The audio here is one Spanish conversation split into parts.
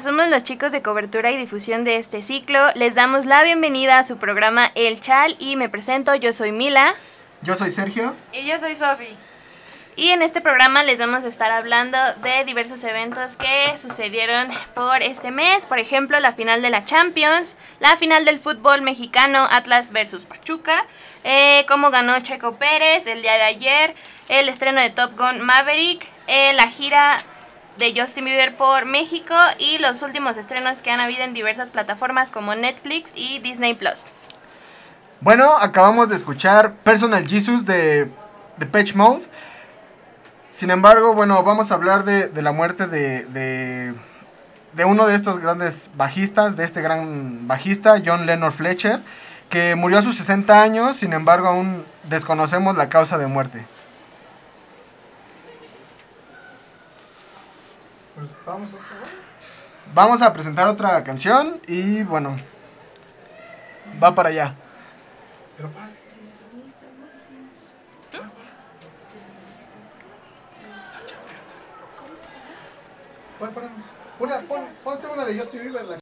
somos los chicos de cobertura y difusión de este ciclo. Les damos la bienvenida a su programa El Chal y me presento, yo soy Mila. Yo soy Sergio. Y yo soy Sofi. Y en este programa les vamos a estar hablando de diversos eventos que sucedieron por este mes. Por ejemplo, la final de la Champions, la final del fútbol mexicano Atlas versus Pachuca, eh, cómo ganó Checo Pérez el día de ayer, el estreno de Top Gun Maverick, eh, la gira de Justin Bieber por México y los últimos estrenos que han habido en diversas plataformas como Netflix y Disney Plus. Bueno, acabamos de escuchar Personal Jesus de, de Patch Mode. Sin embargo, bueno, vamos a hablar de, la muerte de, de, de, uno de estos grandes bajistas, de este gran bajista, John Lennon Fletcher, que murió a sus 60 años, sin embargo aún desconocemos la causa de muerte. Vamos a, presentar otra canción y bueno, va para allá. Una, ponte una de Justin Bieber.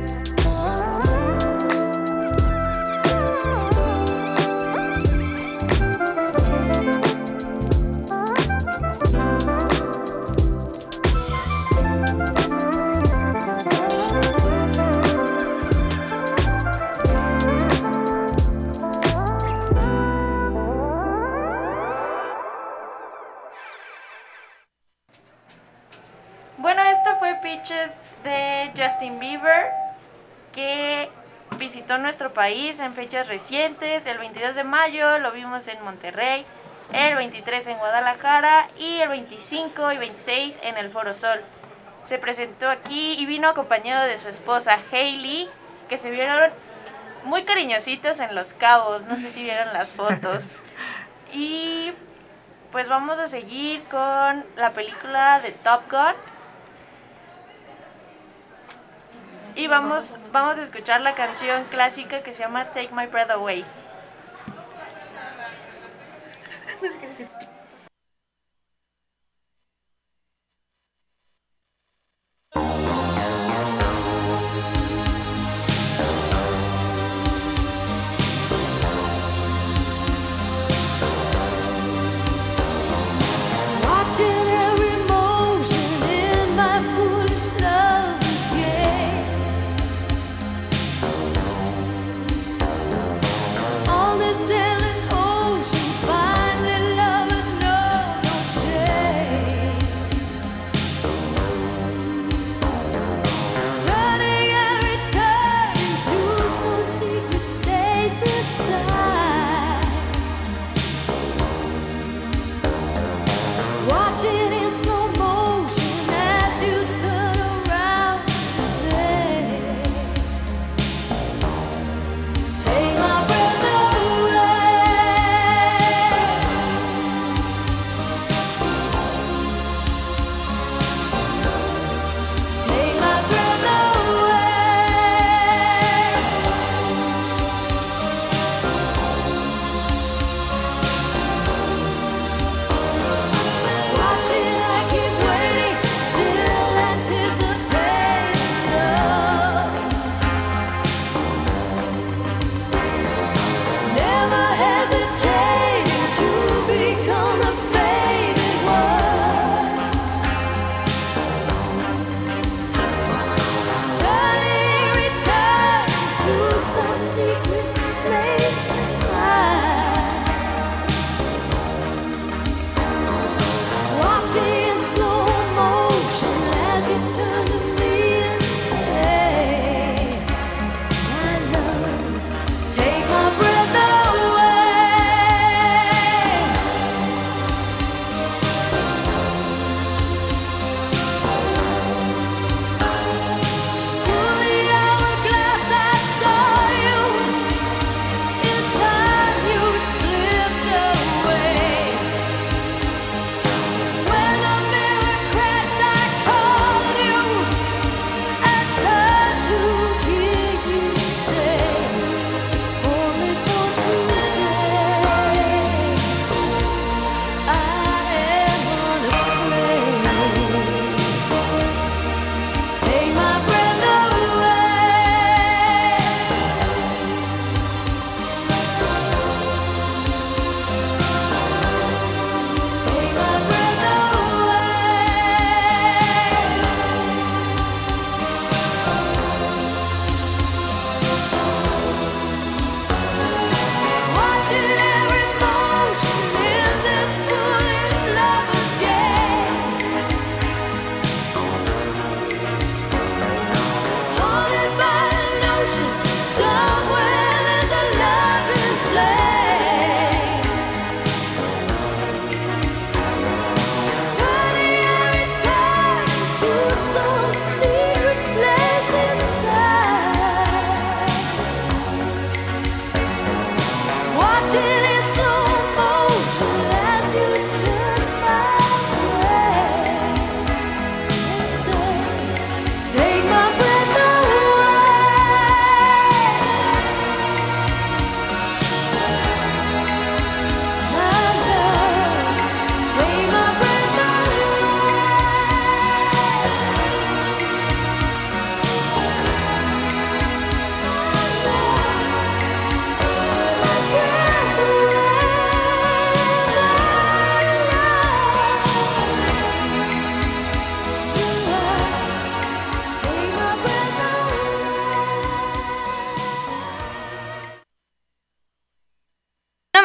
Pitches de Justin Bieber, que visitó nuestro país en fechas recientes. El 22 de mayo lo vimos en Monterrey, el 23 en Guadalajara y el 25 y 26 en el Foro Sol. Se presentó aquí y vino acompañado de su esposa Hailey, que se vieron muy cariñositos en Los Cabos. No sé si vieron las fotos. Y pues vamos a seguir con la película de Top Gun. Y vamos, vamos a escuchar la canción clásica que se llama Take My Breath Away.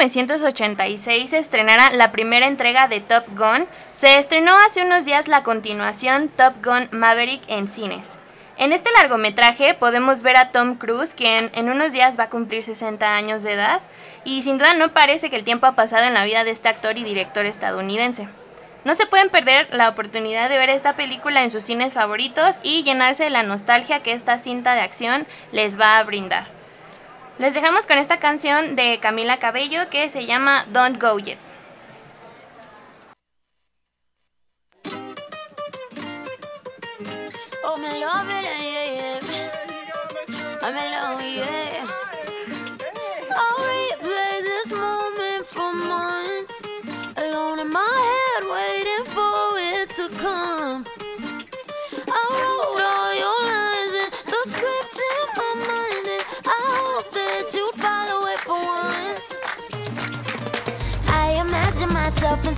1986 se estrenara la primera entrega de Top Gun, se estrenó hace unos días la continuación Top Gun Maverick en cines. En este largometraje podemos ver a Tom Cruise, quien en unos días va a cumplir 60 años de edad, y sin duda no parece que el tiempo ha pasado en la vida de este actor y director estadounidense. No se pueden perder la oportunidad de ver esta película en sus cines favoritos y llenarse de la nostalgia que esta cinta de acción les va a brindar. Les dejamos con esta canción de Camila Cabello que se llama Don't Go Yet. Oh,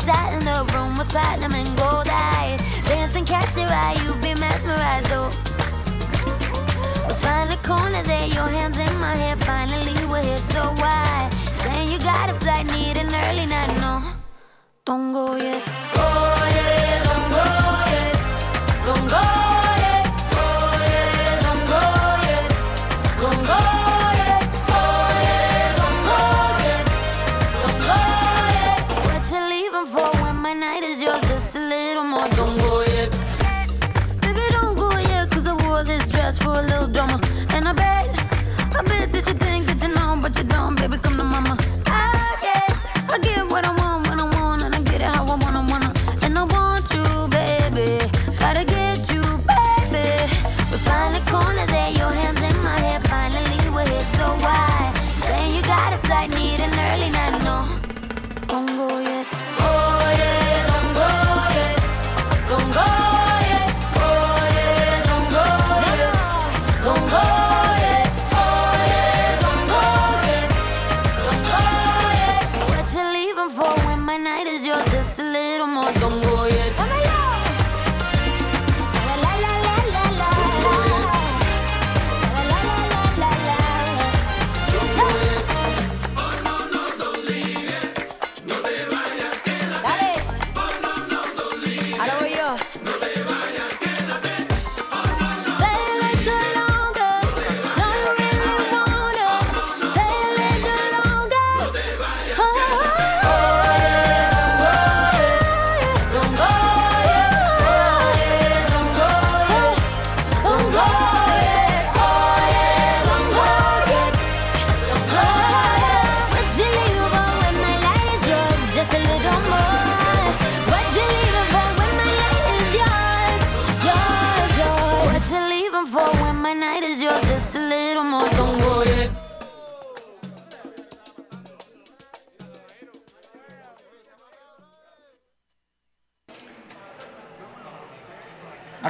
inside in the room with platinum and gold eyes. Dancing, catch your eye, you be mesmerized, oh. We find a corner there, your hands in my hair. Finally, we're here, so why? Saying you got a flight, need an early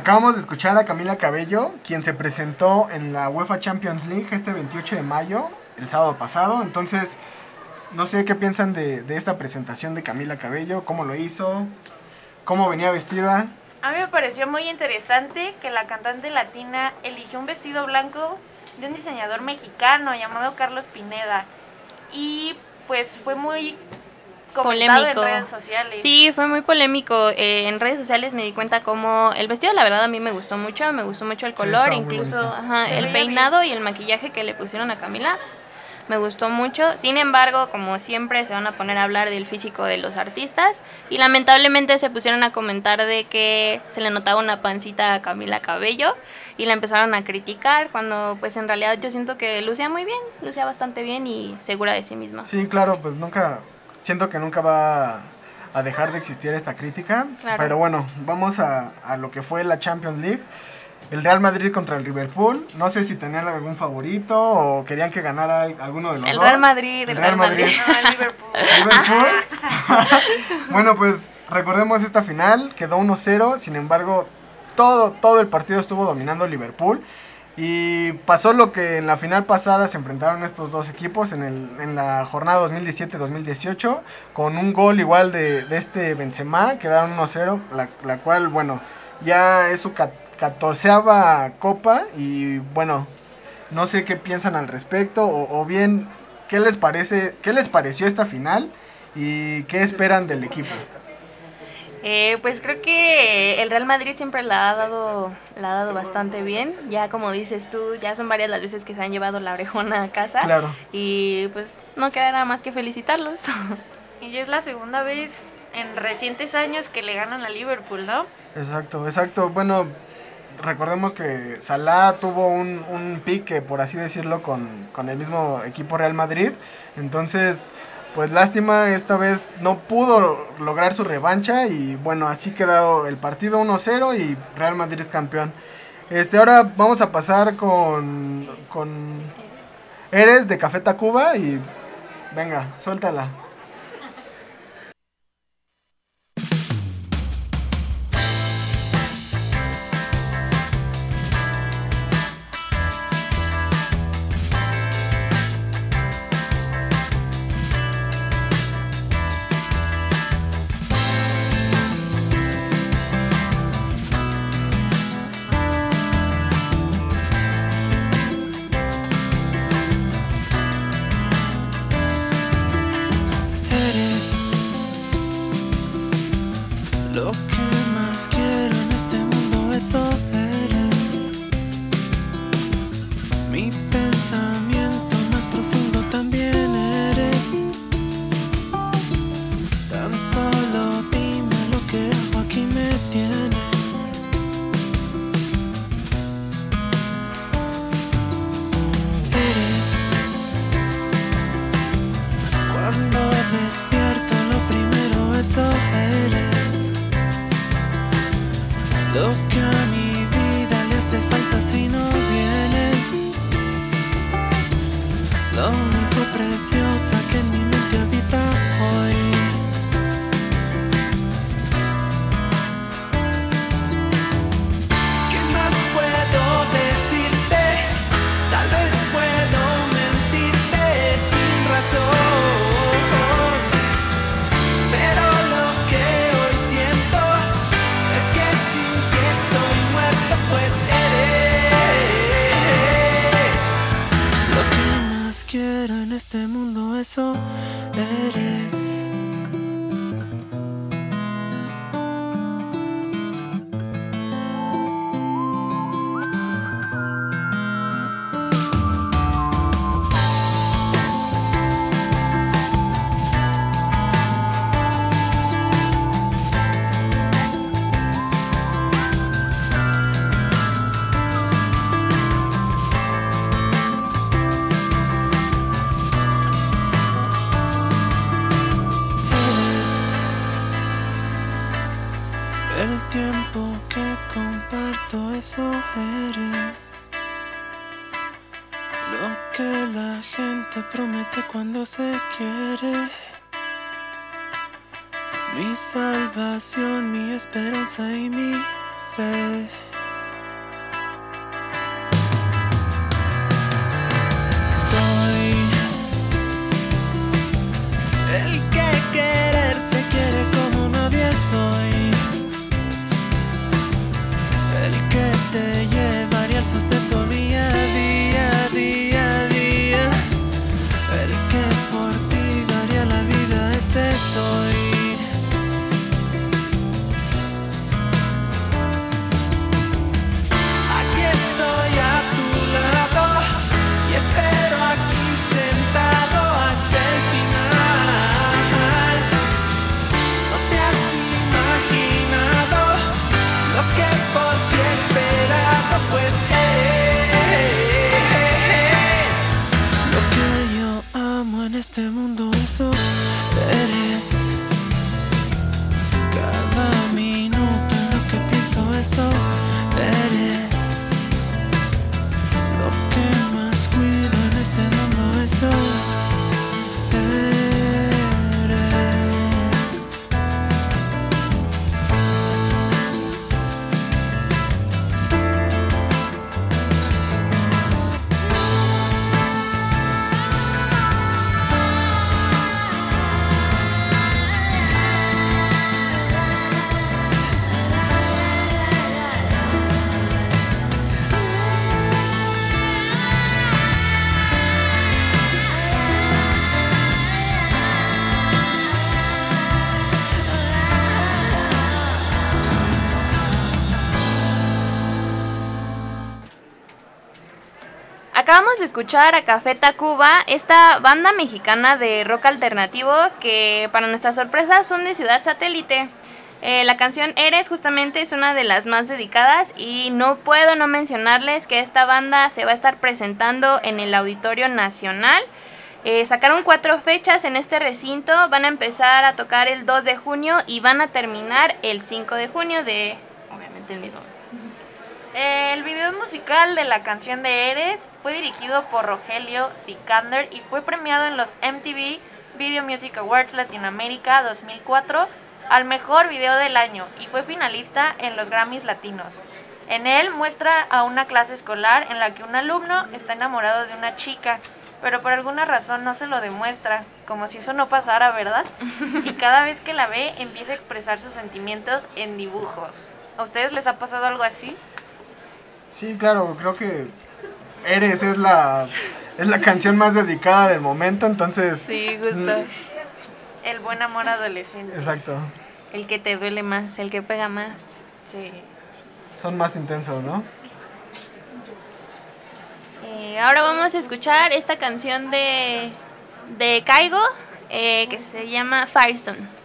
Acabamos de escuchar a Camila Cabello, quien se presentó en la UEFA Champions League este 28 de mayo, el sábado pasado. Entonces, no sé qué piensan de, esta presentación de Camila Cabello, cómo lo hizo, cómo venía vestida. A mí me pareció muy interesante que la cantante latina eligió un vestido blanco de un diseñador mexicano llamado Carlos Pineda. Y pues fue muy comentado Polémico. en redes sociales. Sí, fue muy polémico. Eh, en redes sociales me di cuenta como el vestido, la verdad, a mí me gustó mucho. Me gustó mucho el color, muy incluso ajá, el peinado y el maquillaje que le pusieron a Camila. me gustó mucho. Sin embargo, como siempre, se van a poner a hablar del físico de los artistas y lamentablemente se pusieron a comentar de que se le notaba una pancita a Camila Cabello y la empezaron a criticar cuando pues en realidad yo siento que lucía muy bien, lucía bastante bien y segura de sí misma. Sí, claro, pues nunca, siento que nunca va a dejar de existir esta crítica. Claro. Pero bueno, vamos a, a lo que fue la Champions League. El Real Madrid contra el Liverpool. No sé si tenían algún favorito o querían que ganara alguno de los El dos. Real Madrid, el Real Madrid. No, el Liverpool. Liverpool. bueno, pues recordemos esta final, quedó 1-0, sin embargo, todo, todo el partido estuvo dominando Liverpool. Y pasó lo que en la final pasada se enfrentaron estos dos equipos en, el, en la jornada 2017-2018, con un gol igual de, de este Benzema, quedaron 1-0, la, la cual, bueno, ya es su ca- catorceava copa y bueno, no sé qué piensan al respecto o, o bien qué les parece, qué les pareció esta final y qué esperan del equipo. Eh, pues creo que el Real Madrid siempre la ha dado la ha dado bastante bien. Ya como dices tú, ya son varias las veces que se han llevado la orejona a casa. Claro. Y pues no queda nada más que felicitarlos. Y ya es la segunda vez en recientes años que le ganan a Liverpool, ¿no? Exacto, exacto. Bueno, recordemos que Salah tuvo un, un pique, por así decirlo, con, con el mismo equipo Real Madrid. Entonces, pues lástima, esta vez no pudo lograr su revancha y bueno, así quedó el partido 1-0 y Real Madrid campeón. Este, ahora vamos a pasar con, con Eres de Café Tacuba y venga, suéltala. Eres. Escuchar a Café Tacuba, esta banda mexicana de rock alternativo que para nuestra sorpresa son de Ciudad Satélite. Eh, la canción Eres justamente es una de las más dedicadas y no puedo no mencionarles que esta banda se va a estar presentando en el Auditorio Nacional. Eh, sacaron cuatro fechas en este recinto, van a empezar a tocar el 2 de junio y van a terminar el 5 de junio de, obviamente, el mismo. El video musical de la canción de Eres fue dirigido por Rogelio Sikander y fue premiado en los MTV Video Music Awards Latinoamérica 2004 al mejor video del año y fue finalista en los Grammys Latinos. En él muestra a una clase escolar en la que un alumno está enamorado de una chica, pero por alguna razón no se lo demuestra, como si eso no pasara, ¿verdad? Y cada vez que la ve empieza a expresar sus sentimientos en dibujos. ¿A ustedes les ha pasado algo así? Sí, claro, creo que Eres es la, es la canción más dedicada del momento, entonces... Sí, justo. El buen amor adolescente. Exacto. El que te duele más, el que pega más. Sí. Son más intensos, ¿no? Eh, ahora vamos a escuchar esta canción de, de Caigo eh, que se llama Firestone.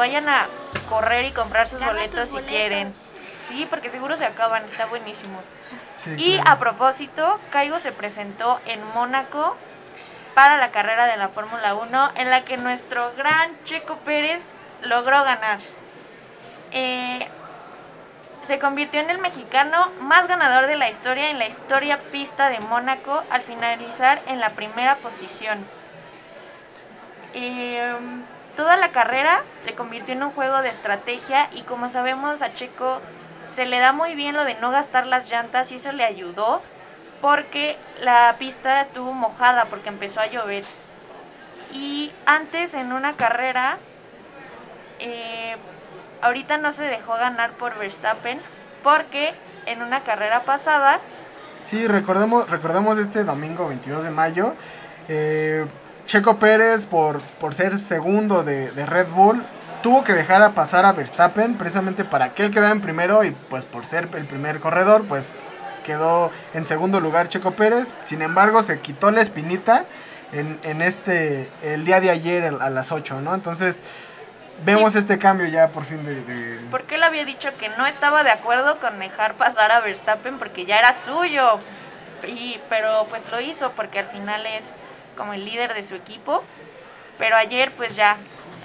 Vayan a correr y comprar sus Gana boletos si boletos. quieren. Sí, porque seguro se acaban, está buenísimo. Sí, Y claro. a propósito, Caigo se presentó en Mónaco para la carrera de la Fórmula 1 en la que nuestro gran Checo Pérez logró ganar. Eh, se convirtió en el mexicano más ganador de la historia en la historia pista de Mónaco al finalizar en la primera posición. Eh, toda la carrera se convirtió en un juego de estrategia y como sabemos a Checo se le da muy bien lo de no gastar las llantas y eso le ayudó porque la pista estuvo mojada porque empezó a llover. Y antes en una carrera, eh, ahorita no se dejó ganar por Verstappen porque en una carrera pasada Sí, recordemos, recordemos este domingo 22 de mayo. eh, Checo Pérez, por, por ser segundo de, de Red Bull, tuvo que dejar a pasar a Verstappen precisamente para que él quedara en primero y pues por ser el primer corredor, pues quedó en segundo lugar Checo Pérez. Sin embargo, se quitó la espinita en, en este, el día de ayer a las 8, ¿no? Entonces, vemos este cambio ya por fin de... de- porque él había dicho que no estaba de acuerdo con dejar pasar a Verstappen porque ya era suyo. Y, pero pues lo hizo porque al final es como el líder de su equipo. Pero ayer pues ya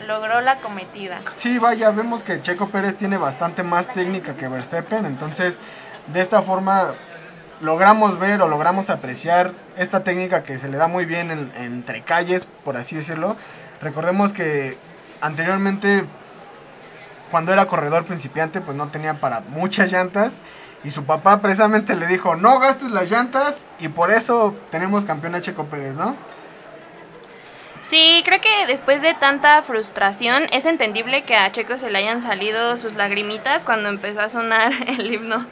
logró la cometida. Sí, vaya, vemos que Checo Pérez tiene bastante más técnica que Verstappen, entonces de esta forma logramos ver o logramos apreciar esta técnica que se le da muy bien en- entre calles, por así decirlo. Recordemos que anteriormente, cuando era corredor principiante, pues no tenía para muchas llantas. Y su papá precisamente le dijo, no gastes las llantas y por eso tenemos campeón a Checo Pérez, ¿no? Sí, creo que después de tanta frustración es entendible que a Checo se le hayan salido sus lagrimitas cuando empezó a sonar el himno.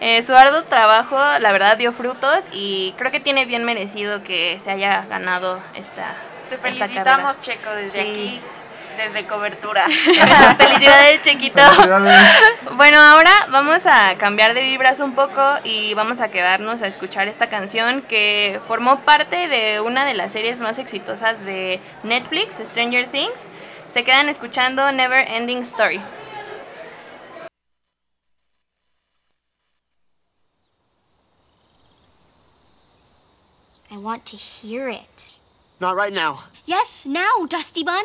Eh, su arduo trabajo, la verdad, dio frutos y creo que tiene bien merecido que se haya ganado esta, Te esta felicitamos, Checo, desde Sí. aquí, desde cobertura. Felicidades, Chequito. Felicidades. Bueno, ahora vamos a cambiar de vibras un poco y vamos a quedarnos a escuchar esta canción que formó parte de una de las series más exitosas de Netflix, Stranger Things. Se quedan escuchando Never Ending Story. I want to hear it. Not right now. Yes, now, Dusty Bun.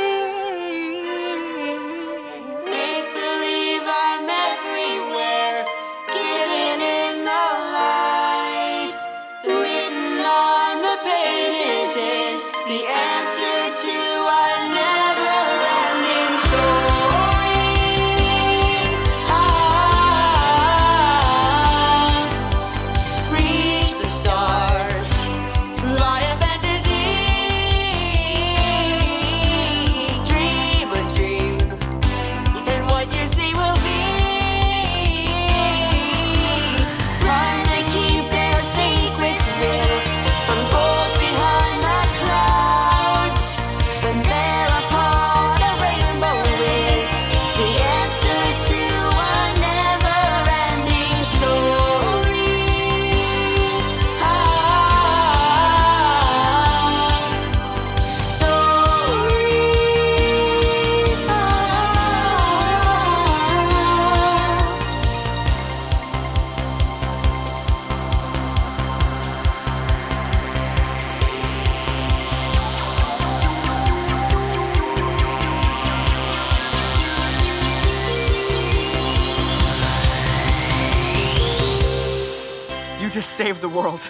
The world.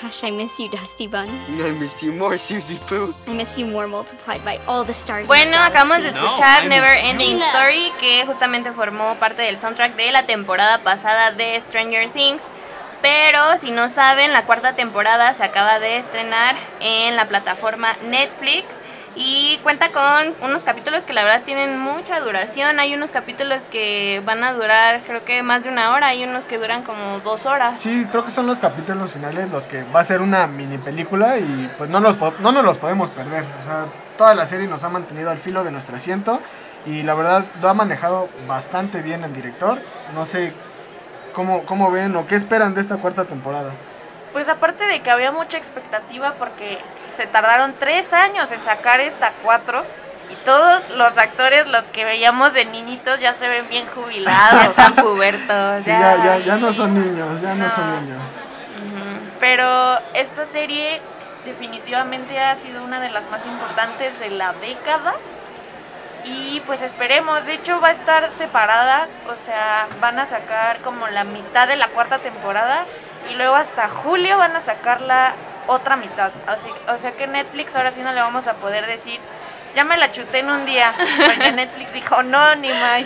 Gosh, I miss you, Dusty Bun. I miss you more, Susie Poo. I miss you more multiplied by all the stars. Bueno, acabamos de escuchar Never Ending Story, que justamente formó parte del soundtrack de la temporada pasada de Stranger Things. Pero si no saben, la cuarta temporada se acaba de estrenar en la plataforma Netflix. Y cuenta con unos capítulos que la verdad tienen mucha duración. Hay unos capítulos que van a durar creo que más de una hora. Hay unos que duran como dos horas. Sí, creo que son los capítulos finales los que va a ser una mini película y pues no, los, no nos los podemos perder. O sea, toda la serie nos ha mantenido al filo de nuestro asiento y la verdad lo ha manejado bastante bien el director. No sé cómo, cómo ven o qué esperan de esta cuarta temporada. Pues aparte de que había mucha expectativa porque se tardaron tres años en sacar esta cuatro y todos los actores, los que veíamos de niñitos, ya se ven bien Ya jubilados. están pubertos. Sí, ya, ya, ya no son niños, ya no, No. son niños. Pero esta serie definitivamente ha sido una de las más importantes de la década. Y pues esperemos, de hecho va a estar separada, o sea, van a sacar como la mitad de la cuarta temporada y luego hasta julio van a sacar la otra mitad. Así, o sea que Netflix ahora sí no le vamos a poder decir, ya me la chuté en un día, porque Netflix dijo, no, ni más.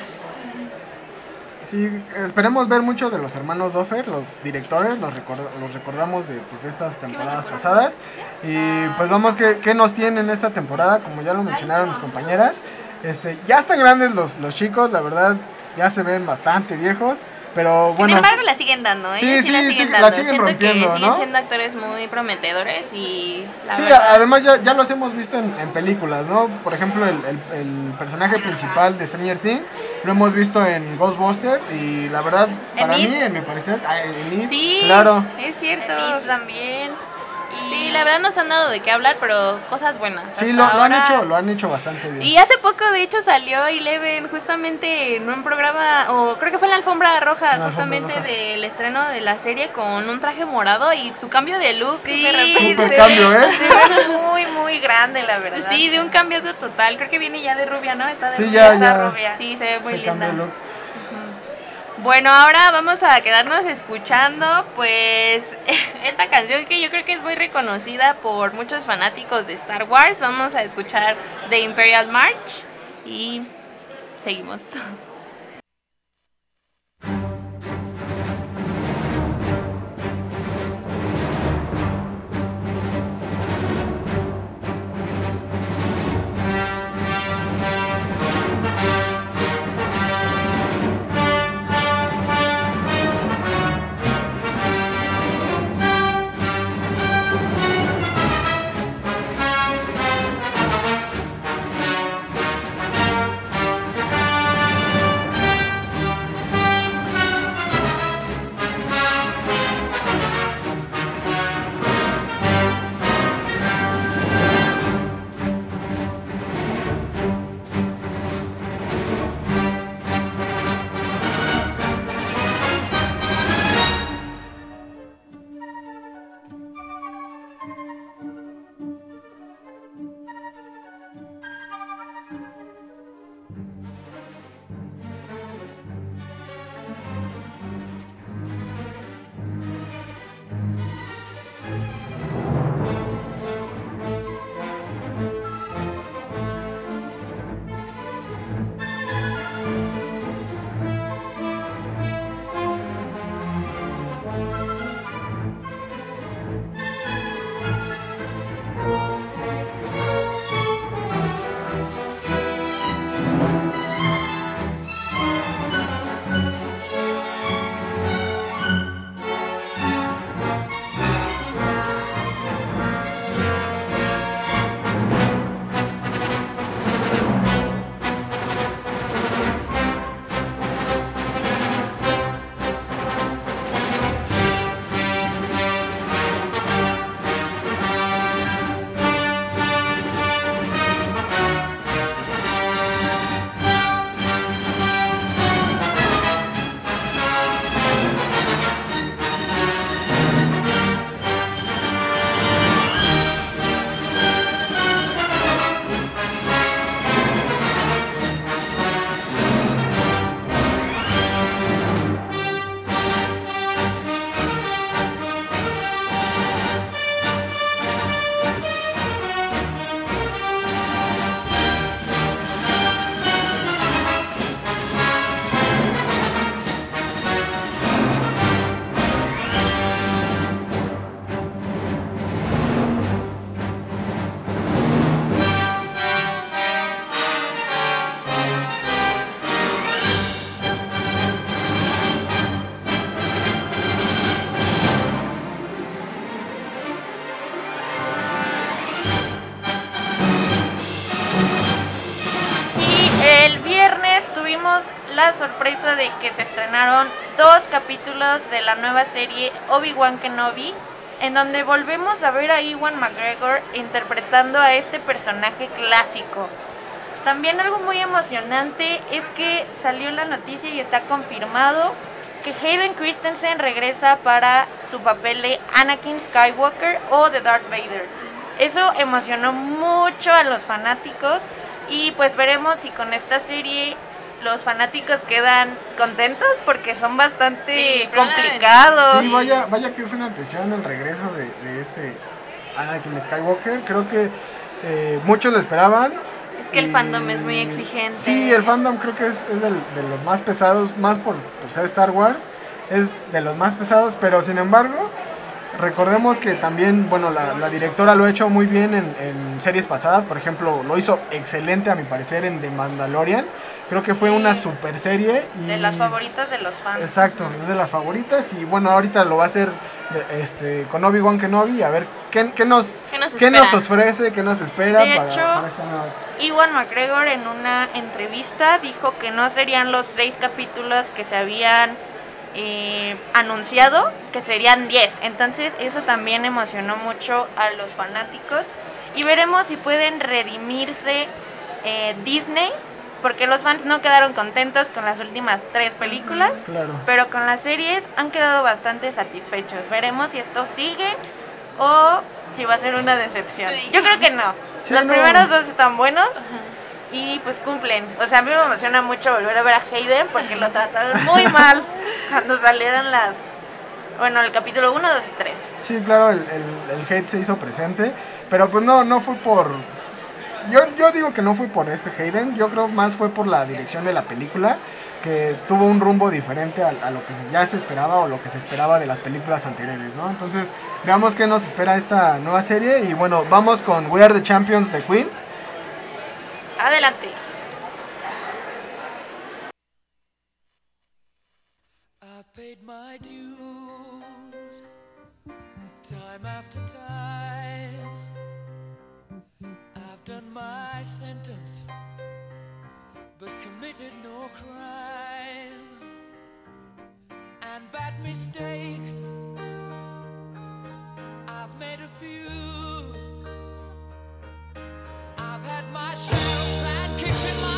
Sí, esperemos ver mucho de los hermanos Doffer, los directores, los, record- los recordamos de, pues, de estas temporadas pasadas. Y pues vamos, ¿qué, qué nos tienen esta temporada? Como ya lo mencionaron mis compañeras. Este, ya están grandes los, los chicos, la verdad, ya se ven bastante viejos. Pero Sin bueno, embargo, la siguen dando, ¿eh? Sí, Sí, la sí, siguen sí, la dando. siguen Siento que rompiendo, siguen siendo actores muy prometedores y la sí, verdad... además ya, ya los hemos visto en, en películas, ¿no? Por ejemplo, el, el- el personaje principal de Stranger Things lo hemos visto en Ghostbusters y la verdad, En para mí, en mi parecer, en It, Sí, claro. es cierto. Y también. Sí, la verdad nos han dado de qué hablar, pero cosas buenas. Sí, lo, lo han hecho, lo han hecho bastante bien. Y hace poco, de hecho, salió Eleven justamente en un programa, o creo que fue en la alfombra roja, la alfombra justamente roja. del estreno de la serie con un traje morado y su cambio de look. Sí, de se cambio, ¿eh? Ve muy, muy grande, la verdad. Sí, de un cambiazo total. Creo que viene ya de rubia, ¿no? Está de Sí, rubia. ya, está ya. rubia. Sí, se ve muy Se linda. Bueno, ahora vamos a quedarnos escuchando pues esta canción que yo creo que es muy reconocida por muchos fanáticos de Star Wars. Vamos a escuchar The Imperial March y seguimos. estrenaron dos capítulos de la nueva serie Obi-Wan Kenobi, en donde volvemos a ver a Ewan McGregor interpretando a este personaje clásico. También algo muy emocionante es que salió la noticia y está confirmado que Hayden Christensen regresa para su papel de Anakin Skywalker o de Darth Vader. Eso emocionó mucho a los fanáticos y pues veremos si con esta serie los fanáticos quedan contentos porque son bastante Sí, complicados. Sí, vaya, vaya que es una atención el regreso de, de este Anakin Skywalker. Creo que eh, muchos lo esperaban. Es que el y- fandom es muy exigente. Sí, el fandom creo que es, es del- de los más pesados, más por, por ser Star Wars. Es de los más pesados, pero sin embargo, recordemos que también, bueno, la, la directora lo ha hecho muy bien en, en series pasadas. Por ejemplo, lo hizo excelente a mi parecer en The Mandalorian. Creo que fue una super serie. Y... De las favoritas de los fans. Exacto, es de las favoritas y bueno, ahorita lo va a hacer de- este, con Obi-Wan Kenobi, a ver qué, qué nos, ¿Qué nos qué nos ofrece, qué nos espera De para, hecho, para esta nueva... Iwan McGregor en una entrevista dijo que no serían los seis capítulos que se habían eh, anunciado, que serían 10. Entonces eso también emocionó mucho a los fanáticos y veremos si pueden redimirse eh, Disney, porque los fans no quedaron contentos con las últimas tres películas. Claro. Pero con las series han quedado bastante satisfechos. Veremos si esto sigue o si va a ser una decepción. Sí. Yo creo que no. Sí, Los no. primeros dos están buenos y pues cumplen. O sea, a mí me emociona mucho volver a ver a Hayden porque lo trataron muy mal cuando salieron las... Bueno, el capítulo 1, 2 y 3. Sí, claro, el, el, el hate se hizo presente, pero pues no, no fue por... Yo, yo digo que no fue por este Hayden, yo creo más fue por la dirección de la película, que tuvo un rumbo diferente a, a lo que ya se esperaba o lo que se esperaba de las películas anteriores, ¿no? Entonces, veamos qué nos espera esta nueva serie y bueno, vamos con We Are the Champions de Queen. Adelante. My dues time after time. I've done my sentence, but committed no crime. And bad mistakes, I've made a few. I've had my share of sand kicked in my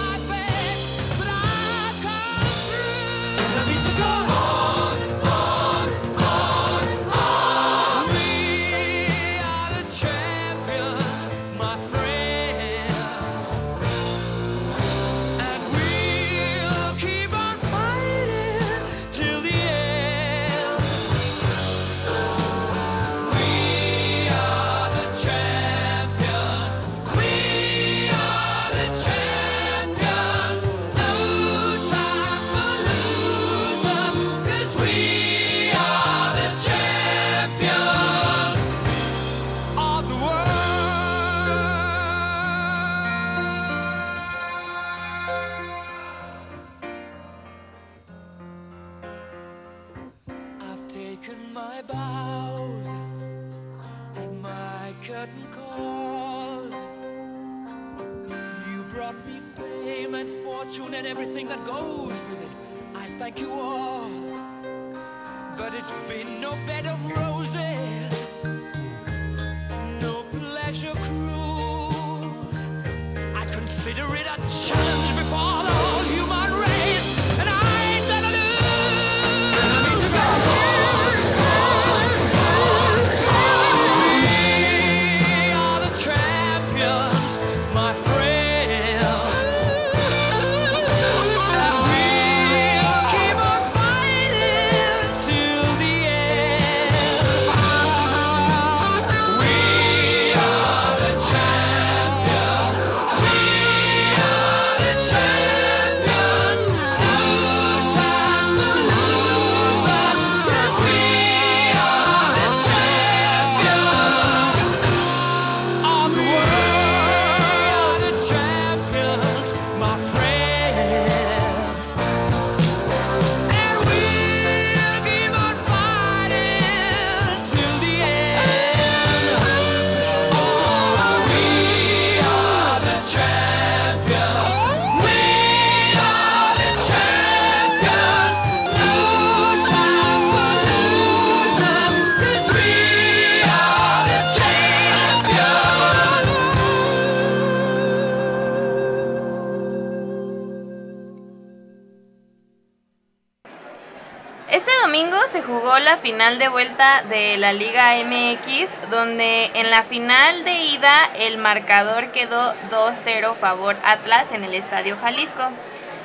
la final de vuelta de la Liga MX, donde en la final de ida el marcador quedó 2-0 favor Atlas en el Estadio Jalisco.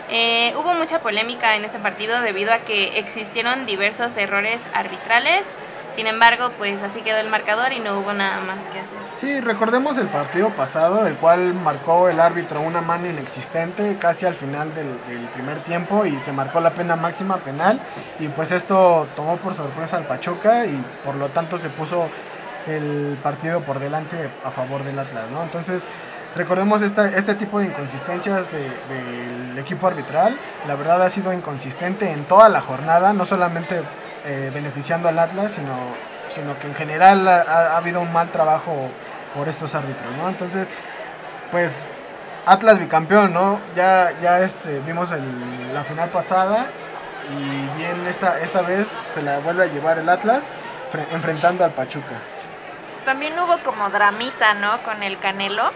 Eh, hubo mucha polémica en este partido debido a que existieron diversos errores arbitrales. Sin embargo, pues así quedó el marcador y no hubo nada más que hacer. Sí, recordemos el partido pasado, el cual marcó el árbitro una mano inexistente casi al final del, primer tiempo y se marcó la pena máxima penal y pues esto tomó por sorpresa al Pachuca y por lo tanto se puso el partido por delante a favor del Atlas, ¿no? Entonces, recordemos esta, este tipo de inconsistencias de- del equipo arbitral, la verdad ha sido inconsistente en toda la jornada, no solamente eh, beneficiando al Atlas, sino, sino que en general ha, ha habido un mal trabajo por estos árbitros, ¿no? Entonces, pues Atlas bicampeón, ¿no? Ya, ya este, vimos la final pasada y bien esta, esta vez se la vuelve a llevar el Atlas fre- enfrentando al Pachuca. También hubo como dramita, ¿no? Con el Canelo.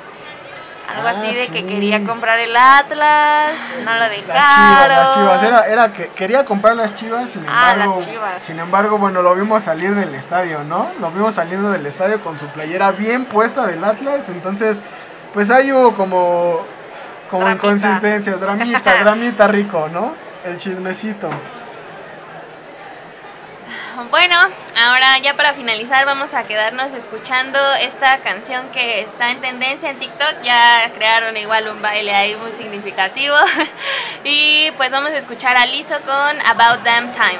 Algo Ah, así de que quería comprar el Atlas, no lo Las dejaron. chivas, las chivas, era, era que quería comprar las chivas, sin Ah, las embargo, Chivas. sin embargo, bueno, lo vimos salir del estadio, ¿no? Lo vimos saliendo del estadio con su playera bien puesta del Atlas, entonces, pues ahí hubo como, como Dramita. inconsistencias, dramita, dramita rico, ¿no? El chismecito. Bueno, ahora ya para finalizar vamos a quedarnos escuchando esta canción que está en tendencia en TikTok. Ya crearon igual un baile ahí muy significativo. y pues vamos a escuchar a Lizzo con About Damn Time.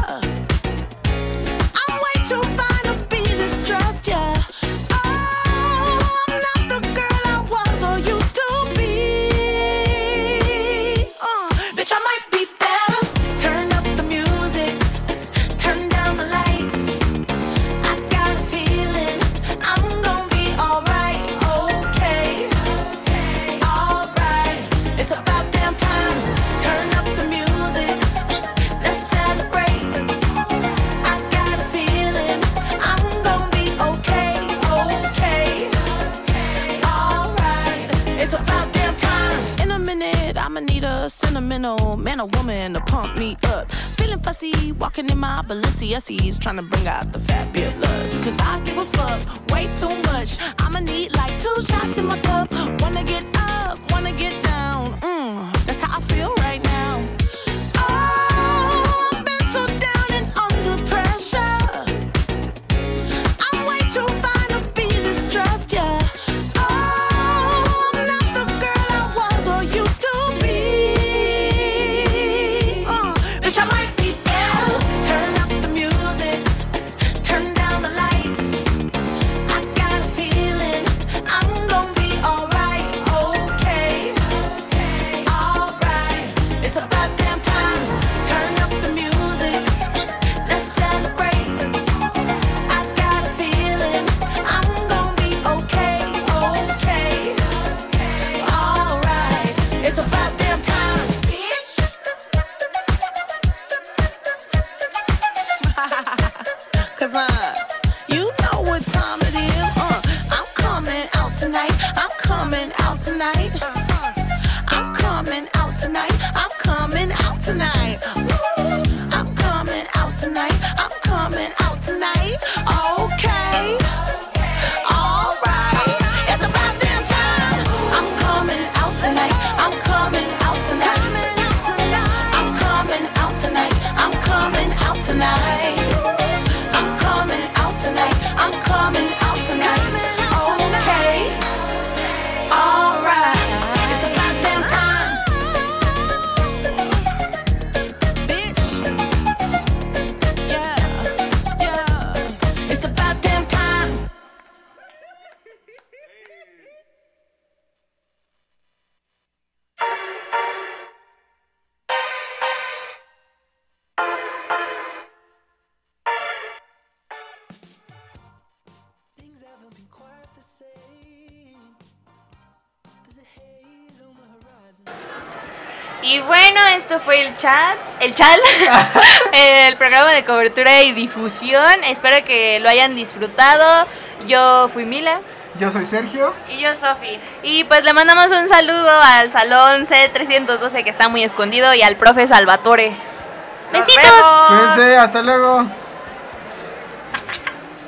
night. Esto fue el chat, el chal, el programa de cobertura y difusión. Espero que lo hayan disfrutado. Yo fui Mila. Yo soy Sergio. Y yo, Sofi. Y pues le mandamos un saludo al salón C312 que está muy escondido y al profe Salvatore. Nos Besitos. vemos. Cuídense, hasta luego.